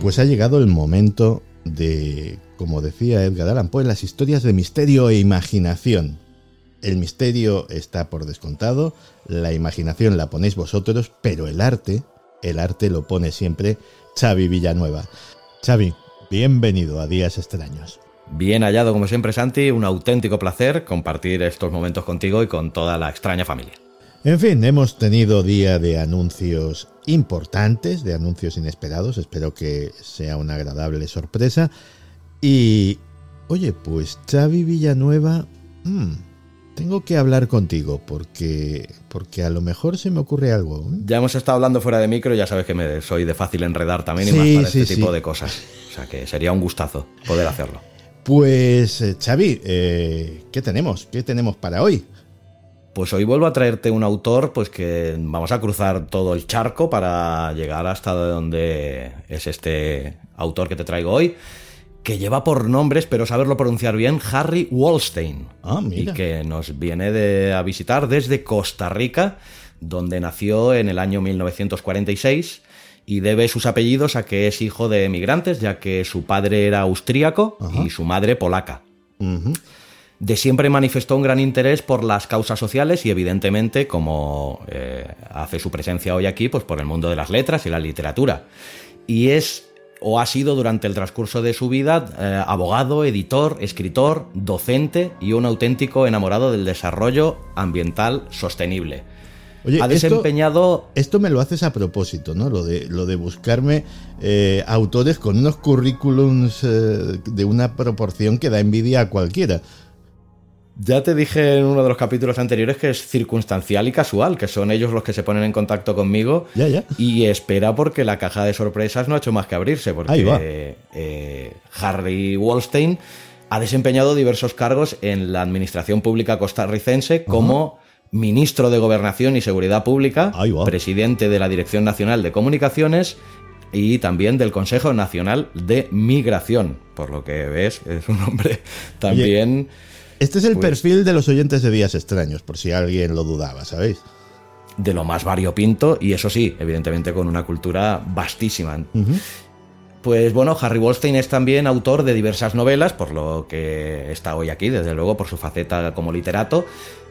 Pues ha llegado el momento de, como decía Edgar Allan Poe, las historias de misterio e imaginación. El misterio está por descontado, la imaginación la ponéis vosotros, pero el arte, el arte lo pone siempre Xavi Villanueva. Xavi, bienvenido a Días Extraños. Bien hallado como siempre Santi, un auténtico placer compartir estos momentos contigo y con toda la extraña familia. En fin, hemos tenido día de anuncios importantes, de anuncios inesperados. Espero que sea una agradable sorpresa. Y, oye, pues Xavi Villanueva, mm, tengo que hablar contigo porque, porque a lo mejor se me ocurre algo. Ya hemos estado hablando fuera de micro, ya sabes que me soy de fácil enredar también y más para este tipo de cosas. O sea que sería un gustazo poder hacerlo. Pues, eh, Xavi, eh, ¿qué tenemos? ¿Qué tenemos para hoy? Pues hoy vuelvo a traerte un autor, pues que vamos a cruzar todo el charco para llegar hasta donde es este autor que te traigo hoy, que lleva por nombre, espero saberlo pronunciar bien, Harry Wallstein. Ah, mira. Y que nos viene de, a visitar desde Costa Rica, donde nació en el año 1946 y debe sus apellidos a que es hijo de emigrantes, ya que su padre era austríaco y su madre polaca. De siempre manifestó un gran interés por las causas sociales y evidentemente, como eh, hace su presencia hoy aquí, pues por el mundo de las letras y la literatura. Y es o ha sido durante el transcurso de su vida eh, abogado, editor, escritor, docente y un auténtico enamorado del desarrollo ambiental sostenible. Oye, ha desempeñado Esto, esto me lo haces a propósito, ¿no? Lo de, lo de buscarme eh, autores con unos currículums eh, de una proporción que da envidia a cualquiera. Ya te dije en uno de los capítulos anteriores que es circunstancial y casual, que son ellos los que se ponen en contacto conmigo. Ya, ya. Y espera porque la caja de sorpresas no ha hecho más que abrirse, porque Ahí va. eh, Harry Wallstein ha desempeñado diversos cargos en la administración pública costarricense como ministro de Gobernación y Seguridad Pública, presidente de la Dirección Nacional de Comunicaciones y también del Consejo Nacional de Migración. Por lo que ves, es un hombre también... Este es el Pues- perfil de los oyentes de Días Extraños, por si alguien lo dudaba, ¿sabéis? de lo más variopinto y eso sí, evidentemente con una cultura vastísima. Pues bueno, Harry Wallstein es también autor de diversas novelas, por lo que está hoy aquí, desde luego, por su faceta como literato,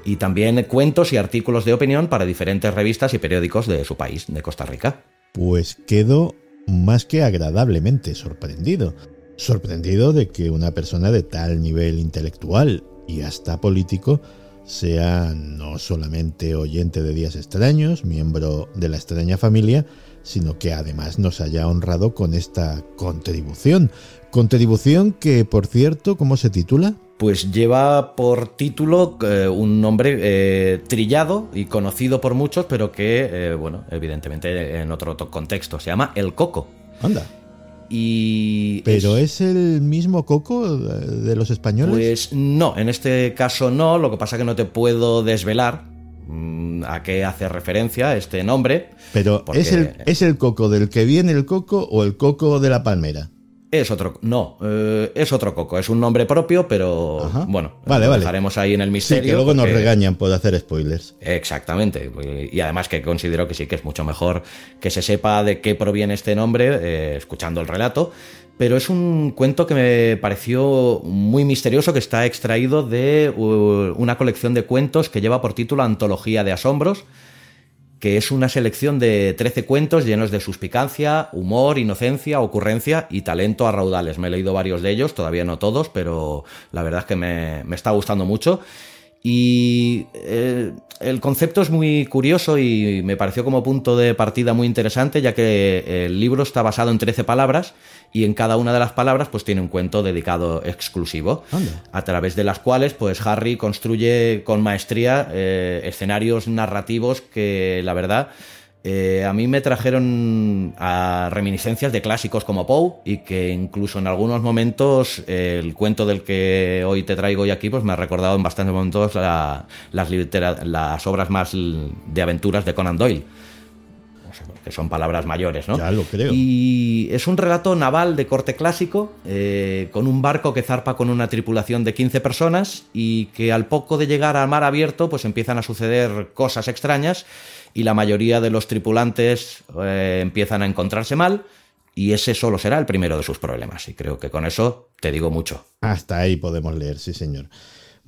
y también cuentos y artículos de opinión para diferentes revistas y periódicos de su país, de Costa Rica. Pues quedo más que agradablemente sorprendido. Sorprendido de que una persona de tal nivel intelectual y hasta político sea no solamente oyente de Días Extraños, miembro de la extraña familia, sino que además nos haya honrado con esta contribución. Contribución que, por cierto, ¿cómo se titula? Pues lleva por título eh, un nombre eh, trillado y conocido por muchos, pero que, eh, bueno, evidentemente en otro to- contexto, se llama El Coco. Anda. Y ¿Pero es el mismo coco de de los españoles? Pues no, en este caso no, lo que pasa que no te puedo desvelar mm, a qué hace referencia este nombre. Pero ¿es, el, ¿es el coco del que viene el coco o el coco de la palmera? Es otro, no, eh, es otro coco, es un nombre propio, pero Ajá. bueno, Vale, lo vale. dejaremos ahí en el Sí, misterio. que luego nos regañan por hacer spoilers. Exactamente, y además que considero que sí que es mucho mejor que se sepa de qué proviene este nombre eh, escuchando el relato, pero es un cuento que me pareció muy misterioso que está extraído de una colección de cuentos que lleva por título Antología de Asombros, que es una selección de 13 cuentos llenos de suspicacia, humor, inocencia, ocurrencia y talento a raudales. Me he leído varios de ellos, todavía no todos, pero la verdad es que me, me está gustando mucho. Y eh, el concepto es muy curioso y me pareció como punto de partida muy interesante, ya que el libro está basado en 13 palabras y en cada una de las palabras pues tiene un cuento dedicado exclusivo, a través de las cuales pues Harry construye con maestría eh, escenarios narrativos que la verdad eh, a mí me trajeron reminiscencias de clásicos como Poe y que incluso en algunos momentos el cuento del que hoy te traigo y aquí pues me ha recordado en bastantes momentos las, las obras más de aventuras de Conan Doyle que son palabras mayores, ¿no? Ya lo creo. Y es un relato naval de corte clásico, eh, con un barco que zarpa con una tripulación de 15 personas y que al poco de llegar al mar abierto, pues empiezan a suceder cosas extrañas y la mayoría de los tripulantes eh, empiezan a encontrarse mal. Y ese solo será el primero de sus problemas. Y creo que con eso te digo mucho. Hasta ahí podemos leer, sí, señor.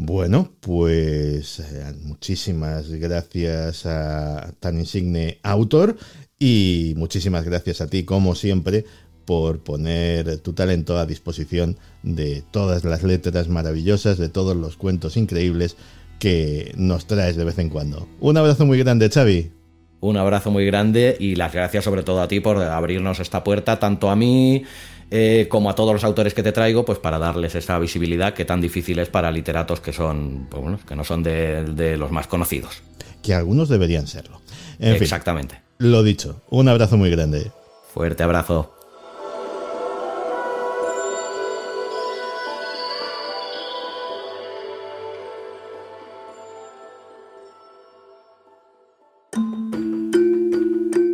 Bueno, pues eh, muchísimas gracias a tan insigne autor y muchísimas gracias a ti, como siempre, por poner tu talento a disposición de todas las letras maravillosas, de todos los cuentos increíbles que nos traes de vez en cuando. Un abrazo muy grande, Xavi. Un abrazo muy grande y las gracias sobre todo a ti por abrirnos esta puerta, tanto a mí eh, como a todos los autores que te traigo, pues para darles esa visibilidad que tan difícil es para literatos que son, pues que no son de, los más conocidos. Que algunos deberían serlo. Exactamente. lo dicho, un abrazo muy grande. Fuerte abrazo.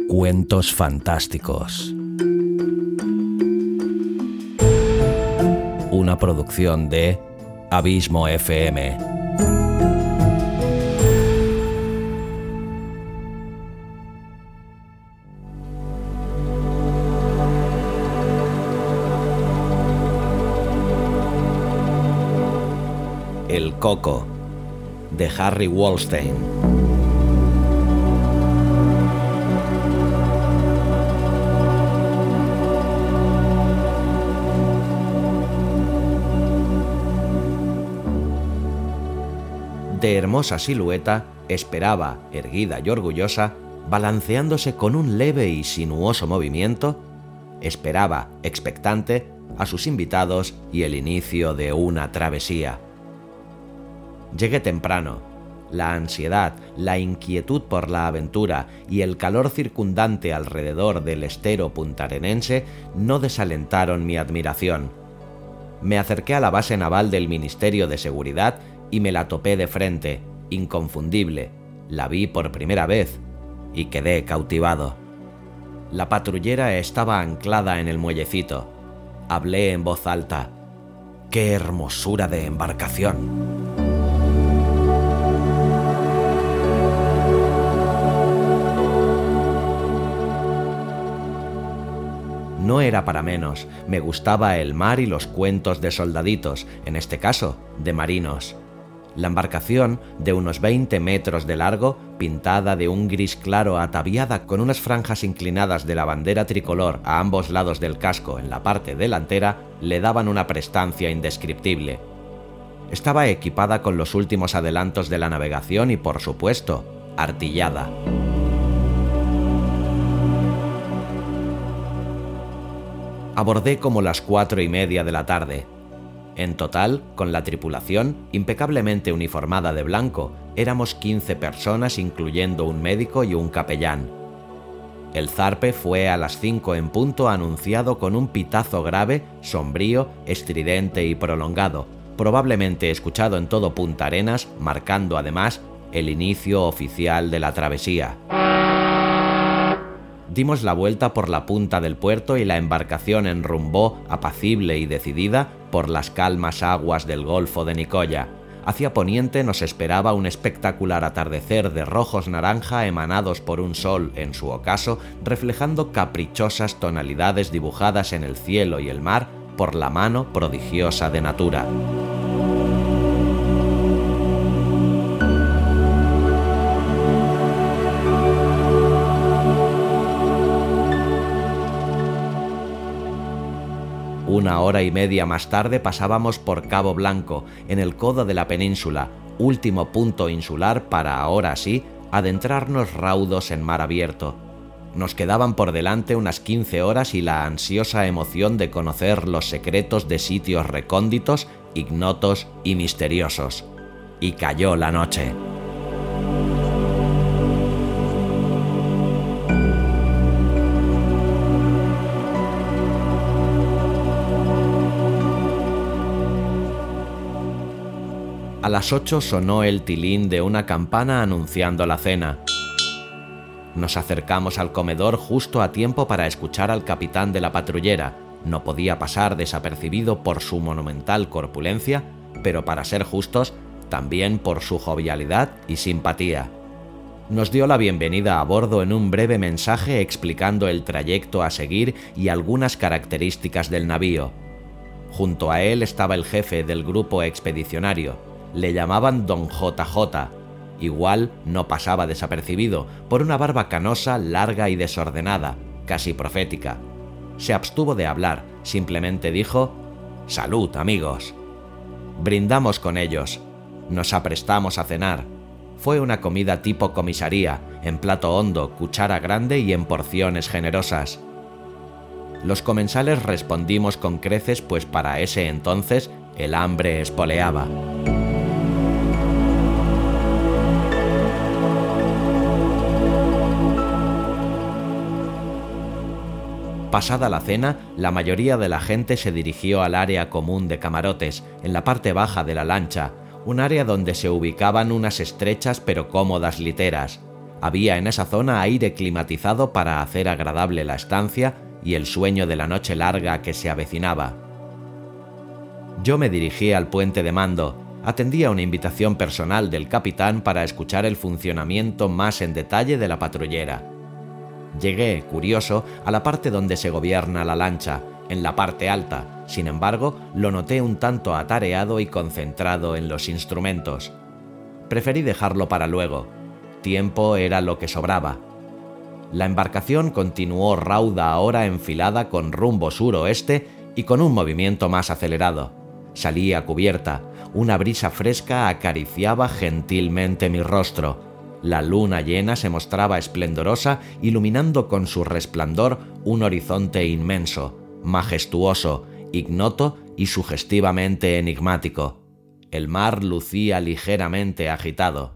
Cuentos fantásticos. Una producción de Abismo FM. El Coco de Harry Wallstein. De hermosa silueta, esperaba, erguida y orgullosa, balanceándose con un leve y sinuoso movimiento, esperaba, expectante, a sus invitados y el inicio de una travesía. Llegué temprano. La ansiedad, la inquietud por la aventura y el calor circundante alrededor del estero puntarenense no desalentaron mi admiración. Me acerqué a la base naval del Ministerio de Seguridad y me la topé de frente, inconfundible. La vi por primera vez y quedé cautivado. La patrullera estaba anclada en el muellecito. Hablé en voz alta. ¡Qué hermosura de embarcación! No era para menos, me gustaba el mar y los cuentos de soldaditos, en este caso, de marinos. La embarcación, de unos 20 metros de largo, pintada de un gris claro ataviada con unas franjas inclinadas de la bandera tricolor a ambos lados del casco en la parte delantera, le daban una prestancia indescriptible. Estaba equipada con los últimos adelantos de la navegación y, por supuesto, artillada. Abordé como las cuatro y media de la tarde, en total, con la tripulación, impecablemente uniformada de blanco, éramos 15 personas incluyendo un médico y un capellán. El zarpe fue a las 5 en punto anunciado con un pitazo grave, sombrío, estridente y prolongado, probablemente escuchado en todo Punta Arenas, marcando además el inicio oficial de la travesía. Dimos la vuelta por la punta del puerto y la embarcación enrumbó, apacible y decidida, por las calmas aguas del Golfo de Nicoya. Hacia poniente nos esperaba un espectacular atardecer de rojos naranja emanados por un sol, en su ocaso, reflejando caprichosas tonalidades dibujadas en el cielo y el mar por la mano prodigiosa de Natura. Una hora y media más tarde pasábamos por Cabo Blanco, en el codo de la península, último punto insular para ahora sí adentrarnos raudos en mar abierto. Nos quedaban por delante unas 15 horas y la ansiosa emoción de conocer los secretos de sitios recónditos, ignotos y misteriosos. Y cayó la noche. A las 8 sonó el tilín de una campana anunciando la cena. Nos acercamos al comedor justo a tiempo para escuchar al capitán de la patrullera. No podía pasar desapercibido por su monumental corpulencia, pero para ser justos, también por su jovialidad y simpatía. Nos dio la bienvenida a bordo en un breve mensaje explicando el trayecto a seguir y algunas características del navío. Junto a él estaba el jefe del grupo expedicionario. Le llamaban Don JJ, Igual no pasaba desapercibido por una barba canosa, larga y desordenada, casi profética. Se abstuvo de hablar, simplemente dijo, Salud, amigos. Brindamos con ellos. Nos aprestamos a cenar. Fue una comida tipo comisaría, en plato hondo, cuchara grande y en porciones generosas. Los comensales respondimos con creces, pues para ese entonces el hambre espoleaba. Pasada la cena, la mayoría de la gente se dirigió al área común de camarotes, en la parte baja de la lancha, un área donde se ubicaban unas estrechas pero cómodas literas. Había en esa zona aire climatizado para hacer agradable la estancia y el sueño de la noche larga que se avecinaba. Yo me dirigí al puente de mando, atendía una invitación personal del capitán para escuchar el funcionamiento más en detalle de la patrullera. Llegué, curioso, a la parte donde se gobierna la lancha, en la parte alta. Sin embargo, lo noté un tanto atareado y concentrado en los instrumentos. Preferí dejarlo para luego. Tiempo era lo que sobraba. La embarcación continuó rauda ahora enfilada con rumbo suroeste y con un movimiento más acelerado. Salí a cubierta. Una brisa fresca acariciaba gentilmente mi rostro la luna llena se mostraba esplendorosa, iluminando con su resplandor un horizonte inmenso, majestuoso, ignoto y sugestivamente enigmático. El mar lucía ligeramente agitado.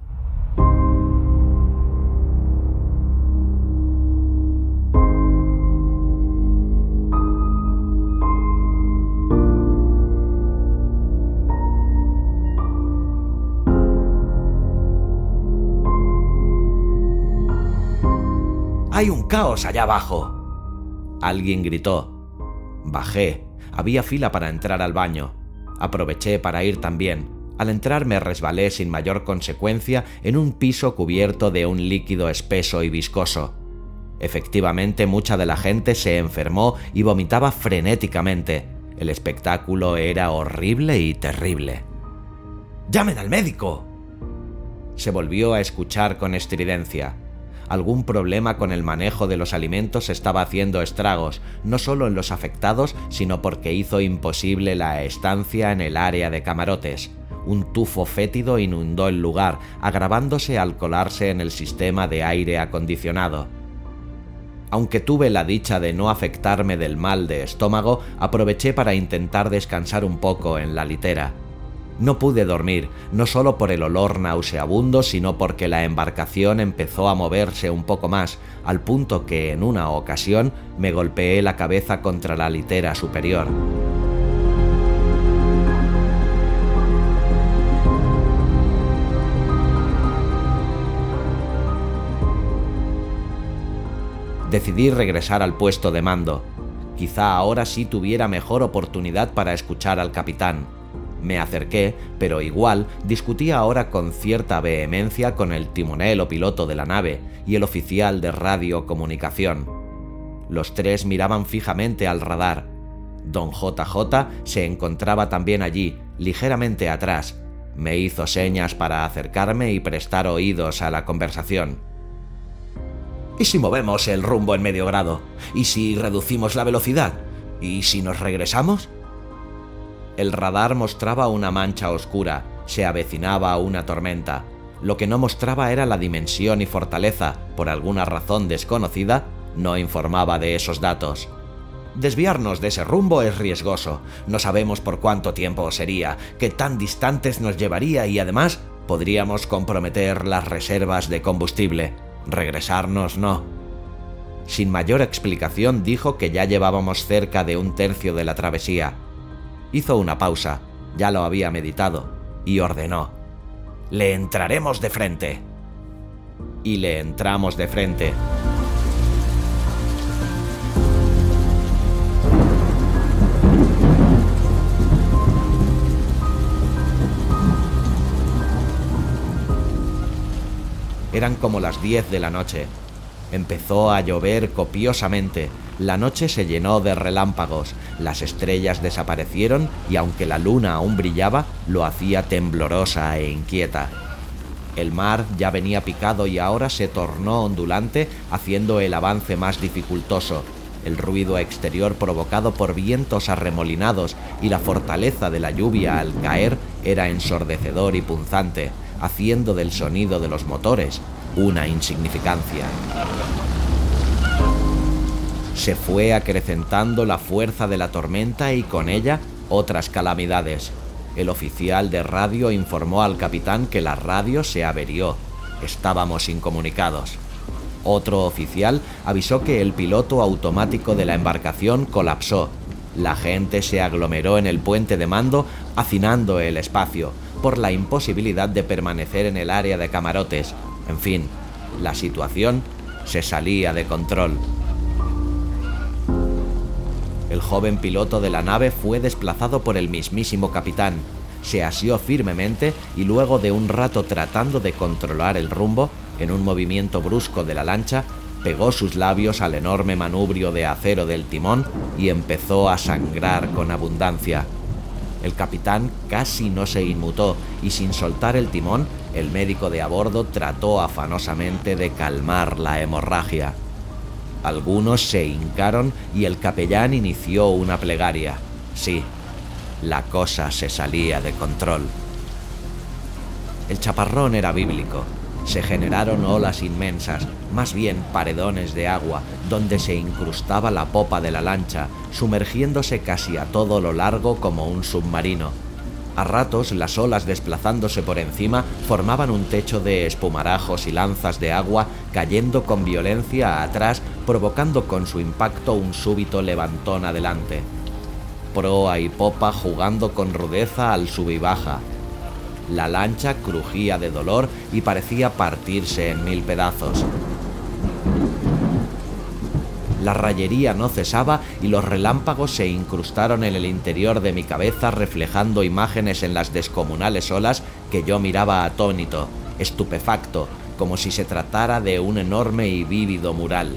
Hay un caos allá abajo. Alguien gritó. Bajé. Había fila para entrar al baño. Aproveché para ir también. Al entrar me resbalé sin mayor consecuencia en un piso cubierto de un líquido espeso y viscoso. Efectivamente, mucha de la gente se enfermó y vomitaba frenéticamente. El espectáculo era horrible y terrible. ¡Llamen al médico! Se volvió a escuchar con estridencia algún problema con el manejo de los alimentos estaba haciendo estragos, no solo en los afectados, sino porque hizo imposible la estancia en el área de camarotes. Un tufo fétido inundó el lugar, agravándose al colarse en el sistema de aire acondicionado. Aunque tuve la dicha de no afectarme del mal de estómago, aproveché para intentar descansar un poco en la litera. No pude dormir, no solo por el olor nauseabundo, sino porque la embarcación empezó a moverse un poco más, al punto que en una ocasión me golpeé la cabeza contra la litera superior. Decidí regresar al puesto de mando. Quizá ahora sí tuviera mejor oportunidad para escuchar al capitán me acerqué, pero igual discutía ahora con cierta vehemencia con el timonel o piloto de la nave y el oficial de radiocomunicación. Los tres miraban fijamente al radar. Don JJ se encontraba también allí, ligeramente atrás. Me hizo señas para acercarme y prestar oídos a la conversación. ¿Y si movemos el rumbo en medio grado? ¿Y si reducimos la velocidad? ¿Y si nos regresamos? El radar mostraba una mancha oscura, se avecinaba una tormenta. Lo que no mostraba era la dimensión y fortaleza, por alguna razón desconocida, no informaba de esos datos. Desviarnos de ese rumbo es riesgoso, no sabemos por cuánto tiempo sería, qué tan distantes nos llevaría y además podríamos comprometer las reservas de combustible. Regresarnos no. Sin mayor explicación dijo que ya llevábamos cerca de un tercio de la travesía. Hizo una pausa, ya lo había meditado, y ordenó. Le entraremos de frente. Y le entramos de frente. Eran como las 10 de la noche. Empezó a llover copiosamente, la noche se llenó de relámpagos, las estrellas desaparecieron y aunque la luna aún brillaba, lo hacía temblorosa e inquieta. El mar ya venía picado y ahora se tornó ondulante, haciendo el avance más dificultoso. El ruido exterior provocado por vientos arremolinados y la fortaleza de la lluvia al caer era ensordecedor y punzante haciendo del sonido de los motores una insignificancia. Se fue acrecentando la fuerza de la tormenta y con ella otras calamidades. El oficial de radio informó al capitán que la radio se averió. Estábamos incomunicados. Otro oficial avisó que el piloto automático de la embarcación colapsó. La gente se aglomeró en el puente de mando, hacinando el espacio por la imposibilidad de permanecer en el área de camarotes. En fin, la situación se salía de control. El joven piloto de la nave fue desplazado por el mismísimo capitán. Se asió firmemente y luego de un rato tratando de controlar el rumbo, en un movimiento brusco de la lancha, pegó sus labios al enorme manubrio de acero del timón y empezó a sangrar con abundancia. El capitán casi no se inmutó y sin soltar el timón, el médico de a bordo trató afanosamente de calmar la hemorragia. Algunos se hincaron y el capellán inició una plegaria. Sí, la cosa se salía de control. El chaparrón era bíblico se generaron olas inmensas, más bien paredones de agua, donde se incrustaba la popa de la lancha, sumergiéndose casi a todo lo largo como un submarino. A ratos las olas desplazándose por encima formaban un techo de espumarajos y lanzas de agua cayendo con violencia atrás, provocando con su impacto un súbito levantón adelante. Proa y popa jugando con rudeza al sub y baja, la lancha crujía de dolor y parecía partirse en mil pedazos. La rayería no cesaba y los relámpagos se incrustaron en el interior de mi cabeza reflejando imágenes en las descomunales olas que yo miraba atónito, estupefacto, como si se tratara de un enorme y vívido mural.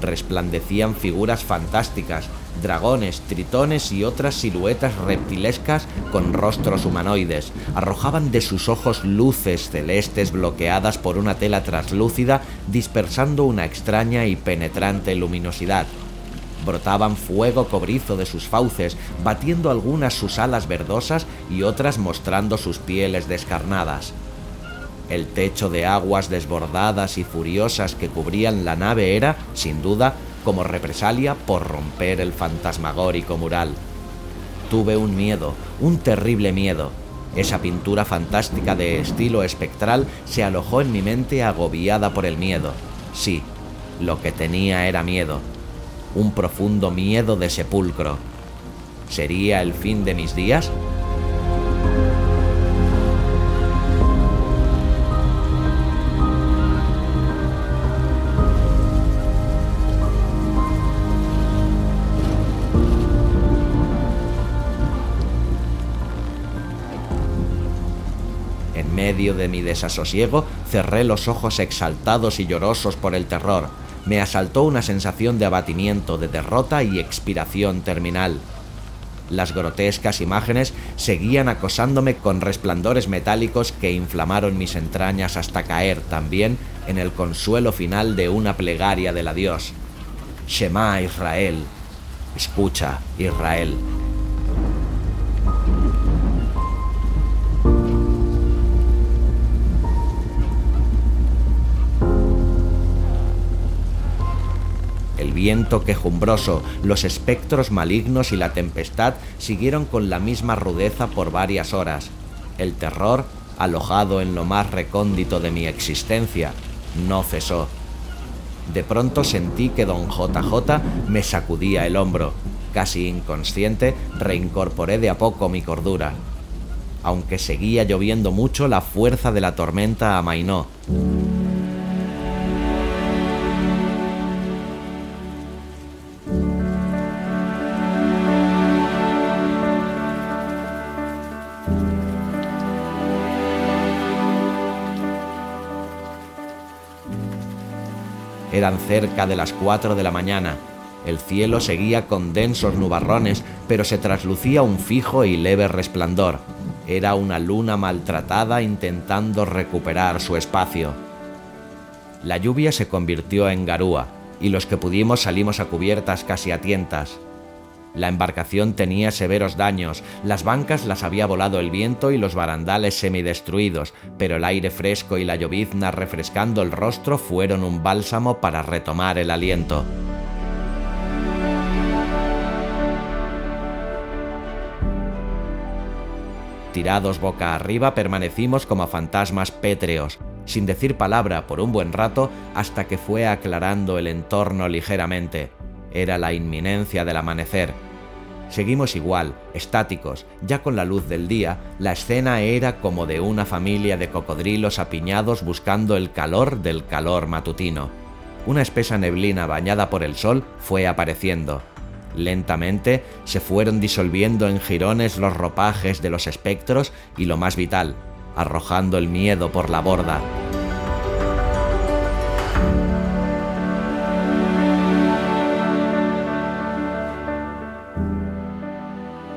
Resplandecían figuras fantásticas, dragones, tritones y otras siluetas reptilescas con rostros humanoides. Arrojaban de sus ojos luces celestes bloqueadas por una tela translúcida, dispersando una extraña y penetrante luminosidad. Brotaban fuego cobrizo de sus fauces, batiendo algunas sus alas verdosas y otras mostrando sus pieles descarnadas. El techo de aguas desbordadas y furiosas que cubrían la nave era, sin duda, como represalia por romper el fantasmagórico mural. Tuve un miedo, un terrible miedo. Esa pintura fantástica de estilo espectral se alojó en mi mente agobiada por el miedo. Sí, lo que tenía era miedo. Un profundo miedo de sepulcro. ¿Sería el fin de mis días? De mi desasosiego, cerré los ojos exaltados y llorosos por el terror. Me asaltó una sensación de abatimiento, de derrota y expiración terminal. Las grotescas imágenes seguían acosándome con resplandores metálicos que inflamaron mis entrañas hasta caer también en el consuelo final de una plegaria del adiós. Shema Israel. Escucha, Israel. Viento quejumbroso, los espectros malignos y la tempestad siguieron con la misma rudeza por varias horas. El terror, alojado en lo más recóndito de mi existencia, no cesó. De pronto sentí que don JJ me sacudía el hombro. Casi inconsciente, reincorporé de a poco mi cordura. aunque seguía lloviendo mucho, la fuerza de la tormenta amainó. Eran cerca de las cuatro de la mañana. El cielo seguía con densos nubarrones, pero se traslucía un fijo y leve resplandor. Era una luna maltratada intentando recuperar su espacio. La lluvia se convirtió en garúa, y los que pudimos salimos a cubiertas casi a tientas. La embarcación tenía severos daños, las bancas las había volado el viento y los barandales semidestruidos, pero el aire fresco y la llovizna refrescando el rostro fueron un bálsamo para retomar el aliento. Tirados boca arriba permanecimos como fantasmas pétreos, sin decir palabra por un buen rato hasta que fue aclarando el entorno ligeramente. Era la inminencia del amanecer. Seguimos igual, estáticos, ya con la luz del día, la escena era como de una familia de cocodrilos apiñados buscando el calor del calor matutino. Una espesa neblina bañada por el sol fue apareciendo. Lentamente se fueron disolviendo en jirones los ropajes de los espectros y lo más vital, arrojando el miedo por la borda.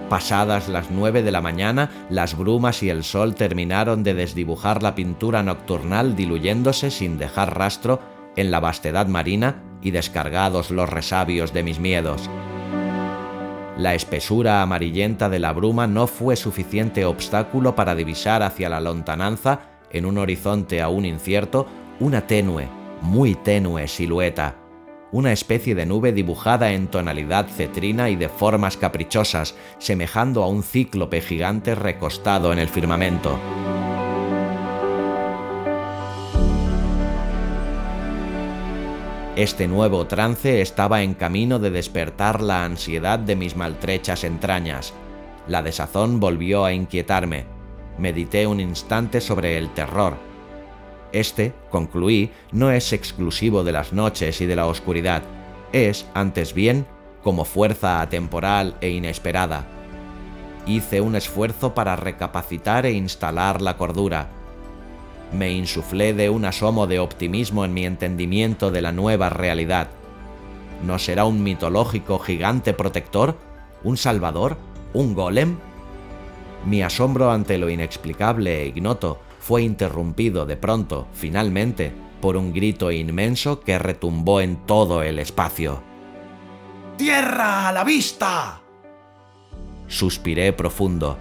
Pasadas las nueve de la mañana, las brumas y el sol terminaron de desdibujar la pintura nocturnal diluyéndose sin dejar rastro en la vastedad marina y descargados los resabios de mis miedos. La espesura amarillenta de la bruma no fue suficiente obstáculo para divisar hacia la lontananza, en un horizonte aún incierto, una tenue, muy tenue silueta, una especie de nube dibujada en tonalidad cetrina y de formas caprichosas, semejando a un cíclope gigante recostado en el firmamento. Este nuevo trance estaba en camino de despertar la ansiedad de mis maltrechas entrañas. La desazón volvió a inquietarme. Medité un instante sobre el terror. Este, concluí, no es exclusivo de las noches y de la oscuridad. Es, antes bien, como fuerza atemporal e inesperada. Hice un esfuerzo para recapacitar e instalar la cordura me insuflé de un asomo de optimismo en mi entendimiento de la nueva realidad. ¿No será un mitológico gigante protector? ¿Un salvador? ¿Un golem? Mi asombro ante lo inexplicable e ignoto fue interrumpido de pronto, finalmente, por un grito inmenso que retumbó en todo el espacio. ¡Tierra a la vista! Suspiré profundo.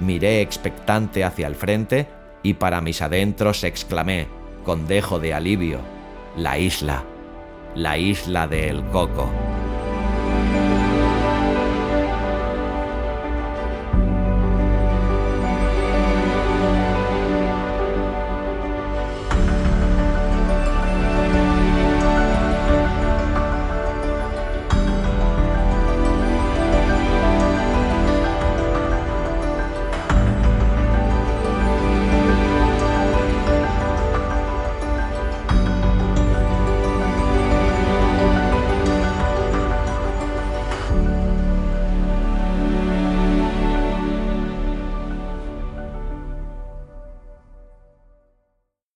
Miré expectante hacia el frente y para mis adentros exclamé, con dejo de alivio, la isla, la isla del coco.